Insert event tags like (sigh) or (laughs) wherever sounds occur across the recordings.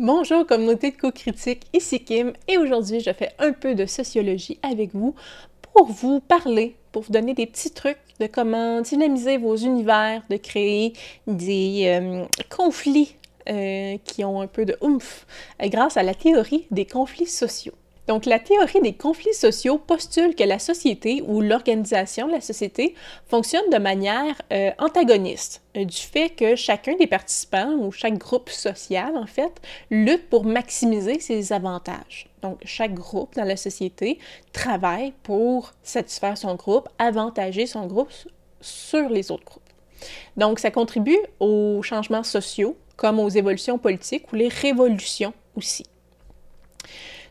Bonjour communauté de co-critique, ici Kim et aujourd'hui je fais un peu de sociologie avec vous pour vous parler, pour vous donner des petits trucs de comment dynamiser vos univers, de créer des euh, conflits euh, qui ont un peu de oomph euh, grâce à la théorie des conflits sociaux. Donc, la théorie des conflits sociaux postule que la société ou l'organisation de la société fonctionne de manière euh, antagoniste, euh, du fait que chacun des participants ou chaque groupe social, en fait, lutte pour maximiser ses avantages. Donc, chaque groupe dans la société travaille pour satisfaire son groupe, avantager son groupe sur les autres groupes. Donc, ça contribue aux changements sociaux, comme aux évolutions politiques ou les révolutions aussi.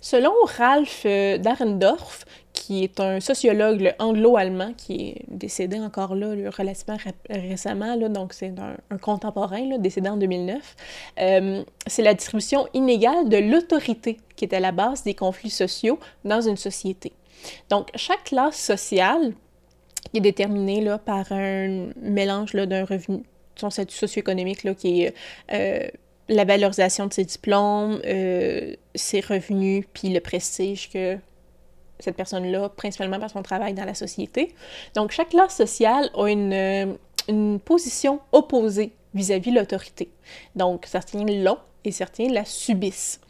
Selon Ralph euh, Dahrendorf, qui est un sociologue anglo-allemand qui est décédé encore là relativement récemment, là, donc c'est un, contemporain décédé en 2009, euh, c'est la distribution inégale de l'autorité qui est à la base des conflits sociaux dans une société. Donc chaque classe sociale est déterminée là, par un mélange d'un revenu, son statut socio-économique là, qui est euh, la valorisation de ses diplômes, euh, ses revenus, puis le prestige que cette personne-là, principalement par son travail dans la société. Donc, chaque classe sociale a une, euh, une position opposée vis-à-vis l'autorité. Donc, certains l'ont et certains la subissent.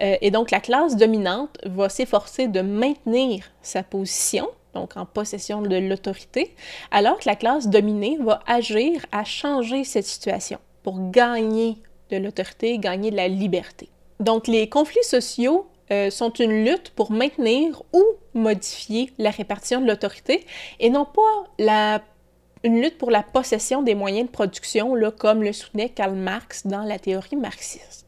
Euh, et donc, la classe dominante va s'efforcer de maintenir sa position, donc en possession de l'autorité, alors que la classe dominée va agir à changer cette situation pour gagner de l'autorité, gagner de la liberté. Donc les conflits sociaux euh, sont une lutte pour maintenir ou modifier la répartition de l'autorité et non pas une lutte pour la possession des moyens de production, comme le soutenait Karl Marx dans la théorie marxiste.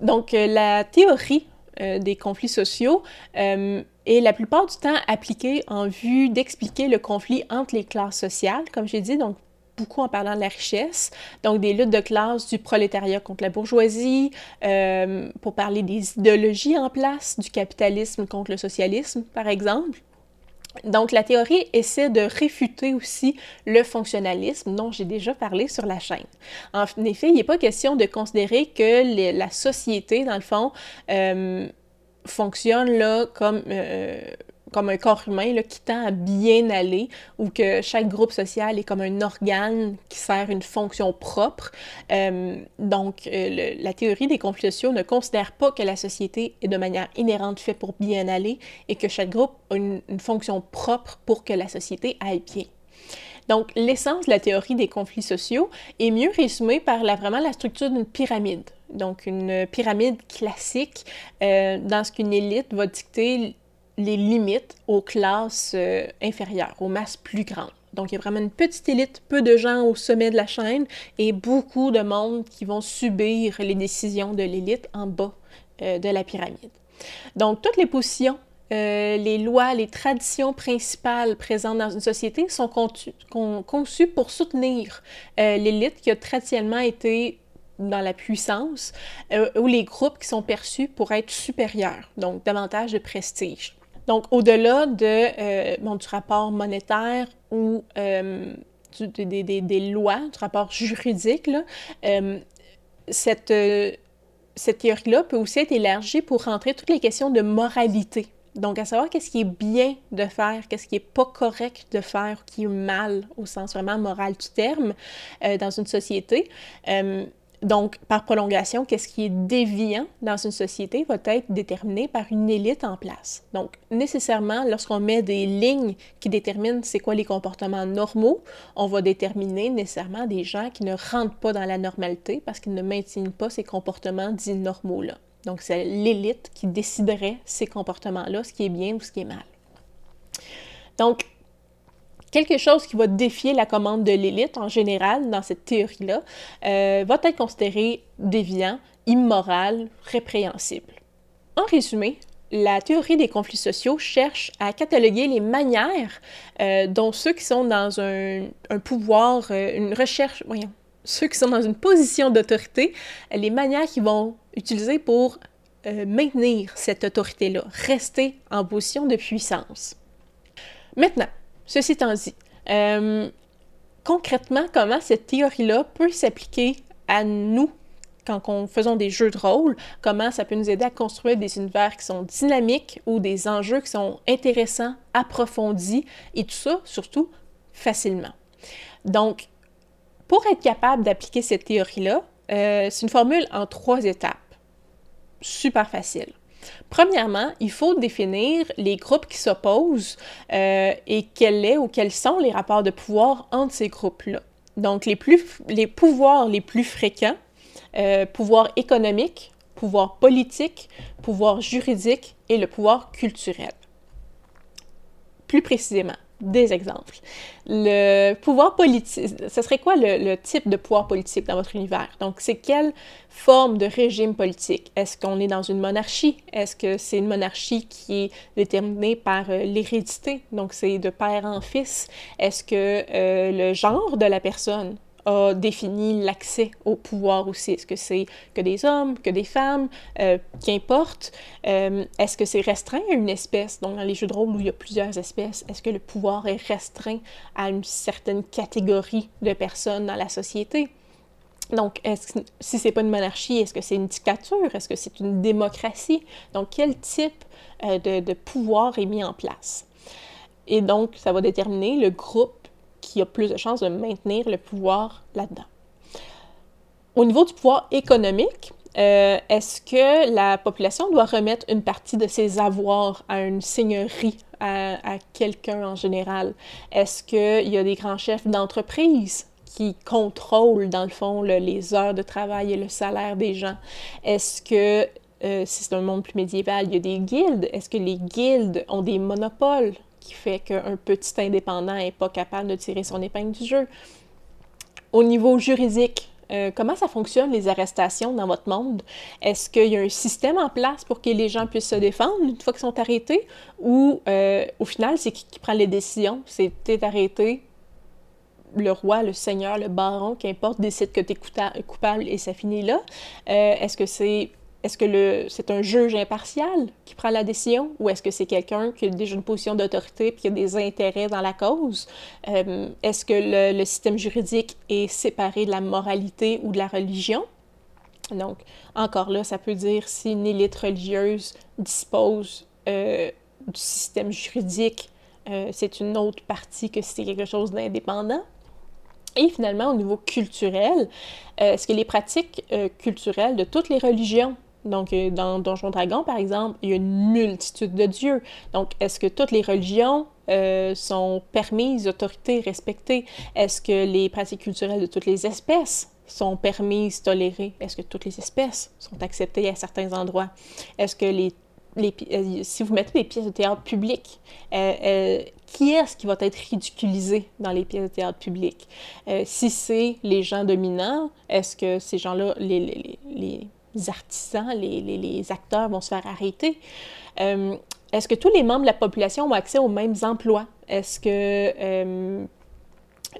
Donc euh, la théorie euh, des conflits sociaux est la plupart du temps appliquée en vue d'expliquer le conflit entre les classes sociales, comme j'ai dit, donc beaucoup en parlant de la richesse, donc des luttes de classe du prolétariat contre la bourgeoisie, euh, pour parler des idéologies en place, du capitalisme contre le socialisme, par exemple. Donc, la théorie essaie de réfuter aussi le fonctionnalisme dont j'ai déjà parlé sur la chaîne. En effet, il n'est pas question de considérer que la société, dans le fond, euh, fonctionne là comme euh, comme un corps humain là, qui tend à bien aller, ou que chaque groupe social est comme un organe qui sert une fonction propre. Euh, donc, euh, la théorie des conflits sociaux ne considère pas que la société est de manière inhérente faite pour bien aller et que chaque groupe a une, fonction propre pour que la société aille bien. Donc, l'essence de la théorie des conflits sociaux est mieux résumée par vraiment la structure d'une pyramide. Donc, une pyramide classique euh, dans ce qu'une élite va dicter les limites aux classes euh, inférieures, aux masses plus grandes. Donc, il y a vraiment une petite élite, peu de gens au sommet de la chaîne et beaucoup de monde qui vont subir les décisions de l'élite en bas euh, de la pyramide. Donc, toutes les positions, euh, les lois, les traditions principales présentes dans une société sont conçues pour soutenir l'élite qui a traditionnellement été dans la puissance ou les groupes qui sont perçus pour être supérieurs, donc davantage de prestige. Donc, au-delà de, euh, du rapport monétaire ou euh, des, lois, du rapport juridique, euh, cette, cette théorie-là peut aussi être élargie pour rentrer toutes les questions de moralité. Donc, à savoir qu'est-ce qui est bien de faire, qu'est-ce qui est pas correct de faire, qui est mal au sens vraiment moral du terme dans une société. Donc, par prolongation, qu'est-ce qui est déviant dans une société va être déterminé par une élite en place. Donc, nécessairement, lorsqu'on met des lignes qui déterminent c'est quoi les comportements normaux, on va déterminer nécessairement des gens qui ne rentrent pas dans la normalité parce qu'ils ne maintiennent pas ces comportements dits normaux-là. Donc, c'est l'élite qui déciderait ces comportements-là, ce qui est bien ou ce qui est mal. Donc, quelque chose qui va défier la commande de l'élite en général dans cette théorie-là euh, va être considéré déviant, immoral, répréhensible. En résumé, la théorie des conflits sociaux cherche à cataloguer les manières euh, dont ceux qui sont dans un, pouvoir, euh, une recherche, voyons, ceux qui sont dans une position d'autorité, les manières qu'ils vont utiliser pour maintenir cette autorité-là, rester en position de puissance. Maintenant, Ceci étant dit, euh, concrètement, comment cette théorie-là peut s'appliquer à nous quand on faisons des jeux de rôle, comment ça peut nous aider à construire des univers qui sont dynamiques ou des enjeux qui sont intéressants, approfondis et tout ça, surtout, facilement? Donc, pour être capable d'appliquer cette théorie-là, euh, c'est une formule en trois étapes. Super facile. Premièrement, il faut définir les groupes qui s'opposent euh, et quels est ou quels sont les rapports de pouvoir entre ces groupes-là. Donc, les pouvoirs les plus fréquents, euh, pouvoir économique, pouvoir politique, pouvoir juridique et le pouvoir culturel. Plus précisément, des exemples. Le pouvoir politique, ce serait quoi le, type de pouvoir politique dans votre univers? Donc, c'est quelle forme de régime politique? Est-ce qu'on est dans une monarchie? Est-ce que c'est une monarchie qui est déterminée par euh, l'hérédité? Donc, c'est de père en fils. Est-ce que euh, le genre de la personne a défini l'accès au pouvoir aussi. Est-ce que c'est que des hommes, que des femmes, euh, qu'importe? Euh, est-ce que c'est restreint à une espèce? Donc, dans les jeux de rôle où il y a plusieurs espèces, est-ce que le pouvoir est restreint à une certaine catégorie de personnes dans la société? Donc, est-ce si c'est pas une monarchie, est-ce que c'est une dictature? Est-ce que c'est une démocratie? Donc, quel type euh, de pouvoir est mis en place? Et donc, ça va déterminer le groupe qui a plus de chances de maintenir le pouvoir là-dedans. Au niveau du pouvoir économique, euh, est-ce que la population doit remettre une partie de ses avoirs à une seigneurie, à, quelqu'un en général? Est-ce qu'il y a des grands chefs d'entreprise qui contrôlent, dans le fond, les heures de travail et le salaire des gens? Est-ce que, euh, si c'est un monde plus médiéval, il y a des guildes? Est-ce que les guildes ont des monopoles? Qui fait qu'un petit indépendant n'est pas capable de tirer son épingle du jeu. Au niveau juridique, euh, comment ça fonctionne les arrestations dans votre monde? Est-ce qu'il y a un système en place pour que les gens puissent se défendre une fois qu'ils sont arrêtés? Ou euh, au final, c'est qui, qui, prend les décisions? C'est t'es arrêté, le roi, le seigneur, le baron, qu'importe, décide que tu es coupable et ça finit là. Euh, est-ce que c'est est-ce que c'est un juge impartial qui prend la décision ou est-ce que c'est quelqu'un qui a déjà une position d'autorité et qui a des intérêts dans la cause? Euh, est-ce que le, système juridique est séparé de la moralité ou de la religion? Donc, encore là, ça peut dire si une élite religieuse dispose euh, du système juridique, euh, c'est une autre partie que si c'est quelque chose d'indépendant. Et finalement, au niveau culturel, est-ce que les pratiques culturelles de toutes les religions donc, euh, dans Donjon Dragon, par exemple, il y a une multitude de dieux. Donc, est-ce que toutes les religions euh, sont permises, autorités, respectées? Est-ce que les pratiques culturelles de toutes les espèces sont permises, tolérées? Est-ce que toutes les espèces sont acceptées à certains endroits? Est-ce que les, euh, si vous mettez des pièces de théâtre publiques, qui est-ce qui va être ridiculisé dans les pièces de théâtre publiques? si c'est les gens dominants, est-ce que ces gens-là, les, les artisans, les, acteurs vont se faire arrêter. Euh, est-ce que tous les membres de la population ont accès aux mêmes emplois? Est-ce que euh,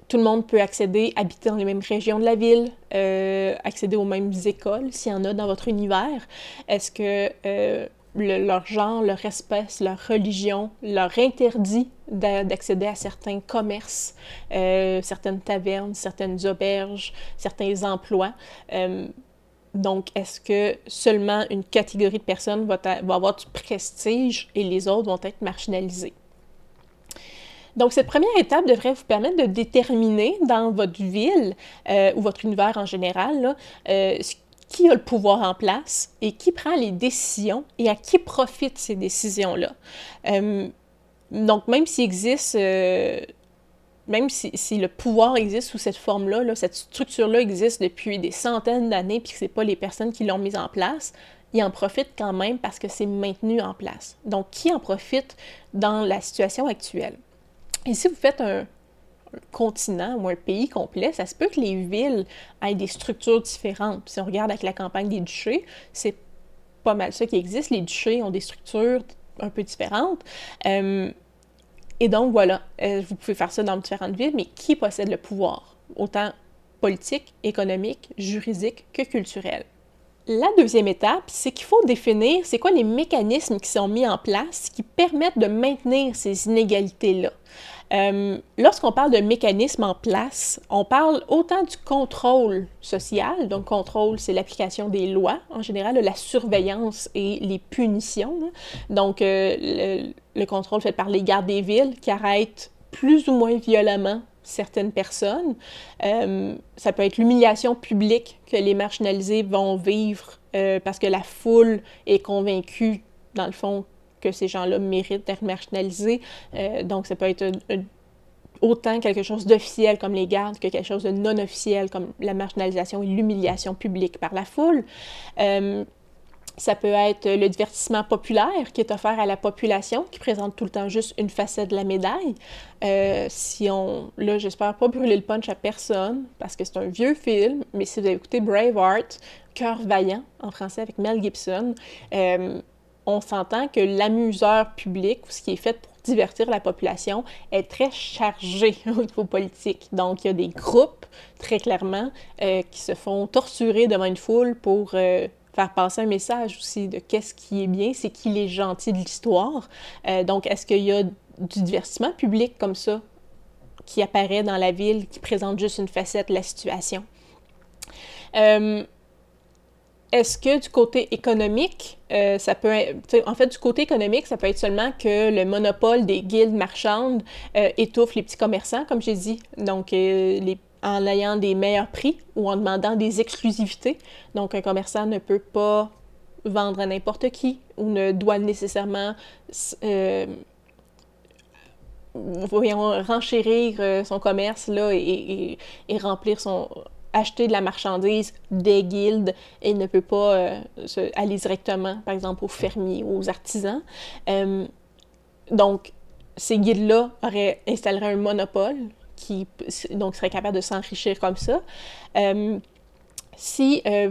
tout le monde peut accéder, habiter dans les mêmes régions de la ville, euh, accéder aux mêmes écoles s'il y en a dans votre univers? Est-ce que leur genre, leur espèce, leur religion leur interdit d'accéder à certains commerces, certaines tavernes, certaines auberges, certains emplois? Donc, est-ce que seulement une catégorie de personnes va, avoir du prestige et les autres vont être marginalisées? Donc, cette première étape devrait vous permettre de déterminer dans votre ville euh, ou votre univers en général euh, qui a le pouvoir en place et qui prend les décisions et à qui profitent ces décisions-là. Euh, donc, même s'il existe même si, le pouvoir existe sous cette forme-là, cette structure-là existe depuis des centaines d'années, puis que ce pas les personnes qui l'ont mise en place, ils en profitent quand même parce que c'est maintenu en place. Donc, qui en profite dans la situation actuelle? Et si vous faites un, continent ou un pays complet, ça se peut que les villes aient des structures différentes. Si on regarde avec la campagne des duchés, c'est pas mal ça qui existe. Les duchés ont des structures un peu différentes. Euh, et donc, voilà, euh, vous pouvez faire ça dans différentes villes, mais qui possède le pouvoir, autant politique, économique, juridique que culturel? La deuxième étape, c'est qu'il faut définir c'est quoi les mécanismes qui sont mis en place qui permettent de maintenir ces inégalités-là. Euh, lorsqu'on parle de mécanismes en place, on parle autant du contrôle social, donc contrôle, c'est l'application des lois en général, la surveillance et les punitions. Donc, euh, le, le, contrôle fait par les gardes des villes qui arrêtent plus ou moins violemment certaines personnes. Euh, ça peut être l'humiliation publique que les marginalisés vont vivre euh, parce que la foule est convaincue, dans le fond, que ces gens-là méritent d'être marginalisés. Euh, donc, ça peut être autant quelque chose d'officiel comme les gardes que quelque chose de non officiel comme la marginalisation et l'humiliation publique par la foule. Ça peut être le divertissement populaire qui est offert à la population, qui présente tout le temps juste une facette de la médaille. Euh, si on, là, j'espère pas brûler le punch à personne, parce que c'est un vieux film, mais si vous avez écouté Braveheart, Cœur vaillant, en français avec Mel Gibson, euh, on s'entend que l'amuseur public, ou ce qui est fait pour divertir la population, est très chargé (laughs) au niveau politique. Donc, il y a des groupes, très clairement, euh, qui se font torturer devant une foule pour faire passer un message aussi de qu'est-ce qui est bien, c'est qui est gentil de l'histoire. Euh, donc, est-ce qu'il y a du divertissement public comme ça qui apparaît dans la ville, qui présente juste une facette de la situation? Euh, est-ce que du côté économique, euh, ça peut être, en fait, du côté économique, ça peut être seulement que le monopole des guildes marchandes étouffe les petits commerçants, comme j'ai dit. Donc, les en ayant des meilleurs prix ou en demandant des exclusivités. Donc, un commerçant ne peut pas vendre à n'importe qui ou ne doit nécessairement euh, renchérir euh, son commerce là, et, remplir son acheter de la marchandise des guildes et ne peut pas euh, aller directement, par exemple, aux fermiers ou aux artisans. donc, ces guildes-là installé un monopole qui donc serait capable de s'enrichir comme ça. Si euh,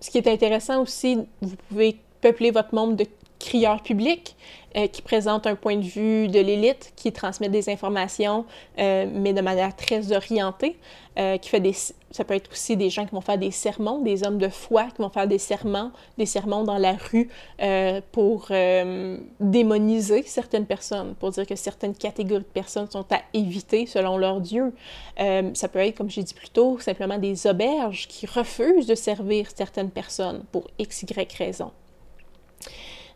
ce qui est intéressant aussi, vous pouvez peupler votre monde de crieurs publics euh, qui présentent un point de vue de l'élite, qui transmettent des informations, euh, mais de manière très orientée, euh, qui fait des... Ça peut être aussi des gens qui vont faire des sermons, des hommes de foi qui vont faire des sermons, des sermons dans la rue pour démoniser certaines personnes, pour dire que certaines catégories de personnes sont à éviter selon leur Dieu. ça peut être, comme j'ai dit plus tôt, simplement des auberges qui refusent de servir certaines personnes pour x, y raison.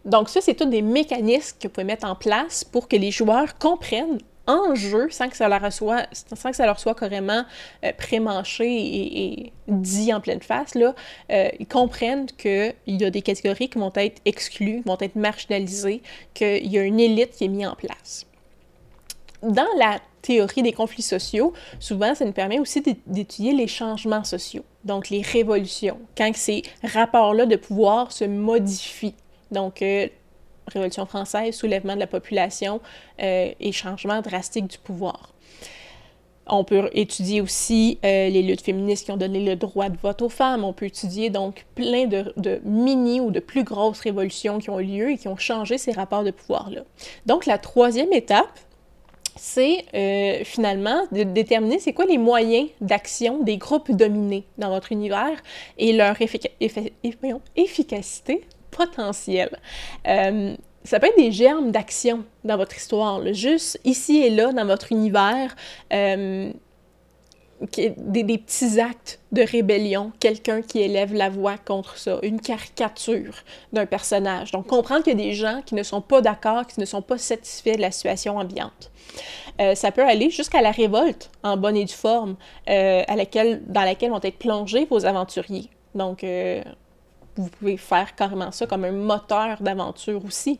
Donc ça, c'est tous des mécanismes que vous pouvez mettre en place pour que les joueurs comprennent en jeu, sans que ça leur soit, sans que ça leur soit carrément euh, prémanché et, dit en pleine face, là, euh, ils comprennent qu'il y a des catégories qui vont être exclues, qui vont être marginalisées, qu'il y a une élite qui est mise en place. Dans la théorie des conflits sociaux, souvent, ça nous permet aussi d'étudier les changements sociaux, donc les révolutions, quand ces rapports-là de pouvoir se modifient donc, euh, Révolution française, soulèvement de la population euh, et changement drastique du pouvoir. On peut étudier aussi euh, les luttes féministes qui ont donné le droit de vote aux femmes. On peut étudier donc plein de, mini ou de plus grosses révolutions qui ont eu lieu et qui ont changé ces rapports de pouvoir-là. Donc la troisième étape, c'est finalement de déterminer c'est quoi les moyens d'action des groupes dominés dans votre univers et leur efficacité potentiel. Euh, ça peut être des germes d'action dans votre histoire, juste ici et là dans votre univers, euh, des, petits actes de rébellion, quelqu'un qui élève la voix contre ça, une caricature d'un personnage. Donc comprendre qu'il y a des gens qui ne sont pas d'accord, qui ne sont pas satisfaits de la situation ambiante. Euh, ça peut aller jusqu'à la révolte en bonne et due forme, dans laquelle vont être plongés vos aventuriers. Donc, vous pouvez faire carrément ça comme un moteur d'aventure aussi.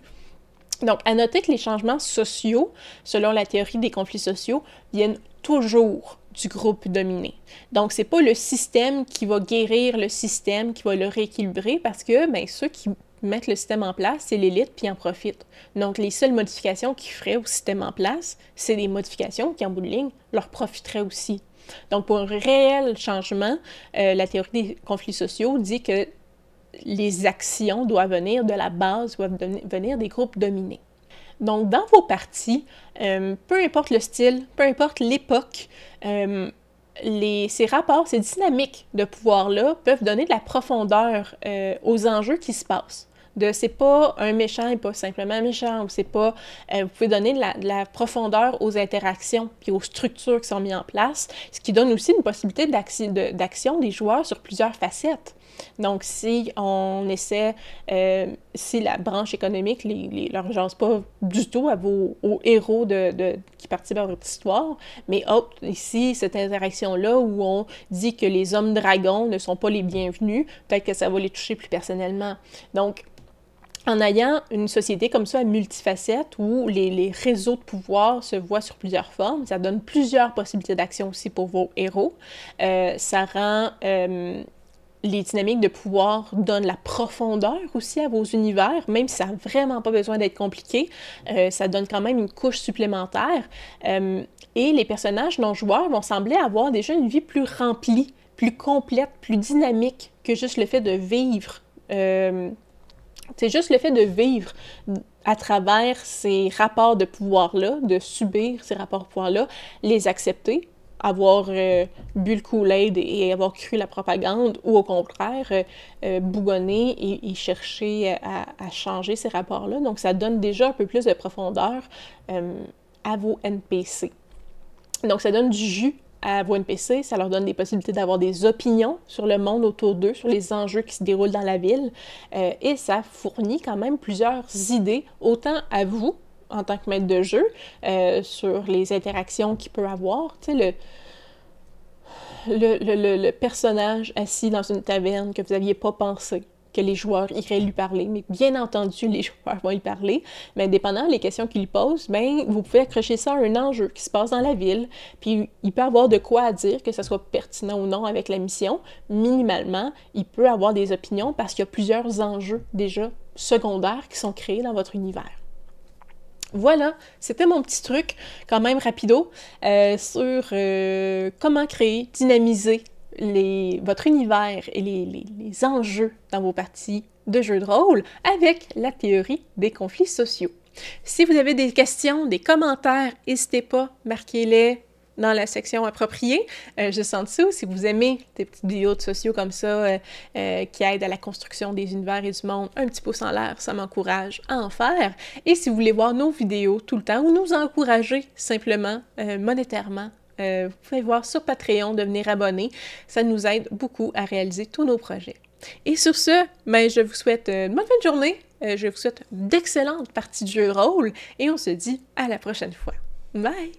Donc, à noter que les changements sociaux, selon la théorie des conflits sociaux, viennent toujours du groupe dominé. Donc, c'est pas le système qui va guérir le système, qui va le rééquilibrer, parce que ben, ceux qui mettent le système en place, c'est l'élite, puis en profitent. Donc, les seules modifications qu'ils feraient au système en place, c'est des modifications qui, en bout de ligne, leur profiteraient aussi. Donc, pour un réel changement, euh, la théorie des conflits sociaux dit que les actions doivent venir de la base, doivent venir des groupes dominés. Donc, dans vos parties, euh, peu importe le style, peu importe l'époque, euh, ces rapports, ces dynamiques de pouvoir-là peuvent donner de la profondeur euh, aux enjeux qui se passent. De c'est pas un méchant et pas simplement méchant, ou c'est pas. Euh, vous pouvez donner de la, profondeur aux interactions puis aux structures qui sont mises en place, ce qui donne aussi une possibilité d'action des joueurs sur plusieurs facettes. Donc, si on essaie, euh, si la branche économique ne leur pas du tout à vos, aux héros de, qui participent à votre histoire, mais hop, ici, cette interaction-là où on dit que les hommes dragons ne sont pas les bienvenus, peut-être que ça va les toucher plus personnellement. Donc, en ayant une société comme ça à multifacettes où les, réseaux de pouvoir se voient sur plusieurs formes, ça donne plusieurs possibilités d'action aussi pour vos héros. Euh, ça rend euh, les dynamiques de pouvoir donnent la profondeur aussi à vos univers, même si ça n'a vraiment pas besoin d'être compliqué, euh, ça donne quand même une couche supplémentaire. Euh, et les personnages non-joueurs vont sembler avoir déjà une vie plus remplie, plus complète, plus dynamique que juste le fait de vivre. Euh, c'est juste le fait de vivre à travers ces rapports de pouvoir-là, de subir ces rapports de pouvoir-là, les accepter, avoir euh, bu le Kool-Aid et avoir cru la propagande, ou au contraire, euh, euh, bougonner et, chercher à, changer ces rapports-là. Donc, ça donne déjà un peu plus de profondeur à vos NPC. Donc, ça donne du jus à vos NPC, ça leur donne des possibilités d'avoir des opinions sur le monde autour d'eux, sur les enjeux qui se déroulent dans la ville, et ça fournit quand même plusieurs idées, autant à vous en tant que maître de jeu euh, sur les interactions qu'il peut avoir. Tu sais, le, personnage assis dans une taverne que vous n'aviez pas pensé que les joueurs iraient lui parler, mais bien entendu, les (laughs) joueurs vont lui parler, mais dépendant des questions qu'il pose, ben, vous pouvez accrocher ça à un enjeu qui se passe dans la ville, puis il peut avoir de quoi dire, que ce soit pertinent ou non avec la mission. Minimalement, il peut avoir des opinions parce qu'il y a plusieurs enjeux déjà secondaires qui sont créés dans votre univers. Voilà, c'était mon petit truc, quand même rapido, euh, sur euh, comment créer, dynamiser votre univers et les, les, enjeux dans vos parties de jeux de rôle avec la théorie des conflits sociaux. Si vous avez des questions, des commentaires, n'hésitez pas, marquez-les dans la section appropriée. Euh, juste en dessous, si vous aimez des petites vidéos de sociaux comme ça euh, euh, qui aident à la construction des univers et du monde, un petit pouce en l'air, ça m'encourage à en faire. Et si vous voulez voir nos vidéos tout le temps ou nous encourager simplement monétairement, vous pouvez voir sur Patreon, devenir abonné. Ça nous aide beaucoup à réaliser tous nos projets. Et sur ce, ben, je vous souhaite une bonne fin de journée. je vous souhaite d'excellentes parties de jeu de rôle et on se dit à la prochaine fois. Bye!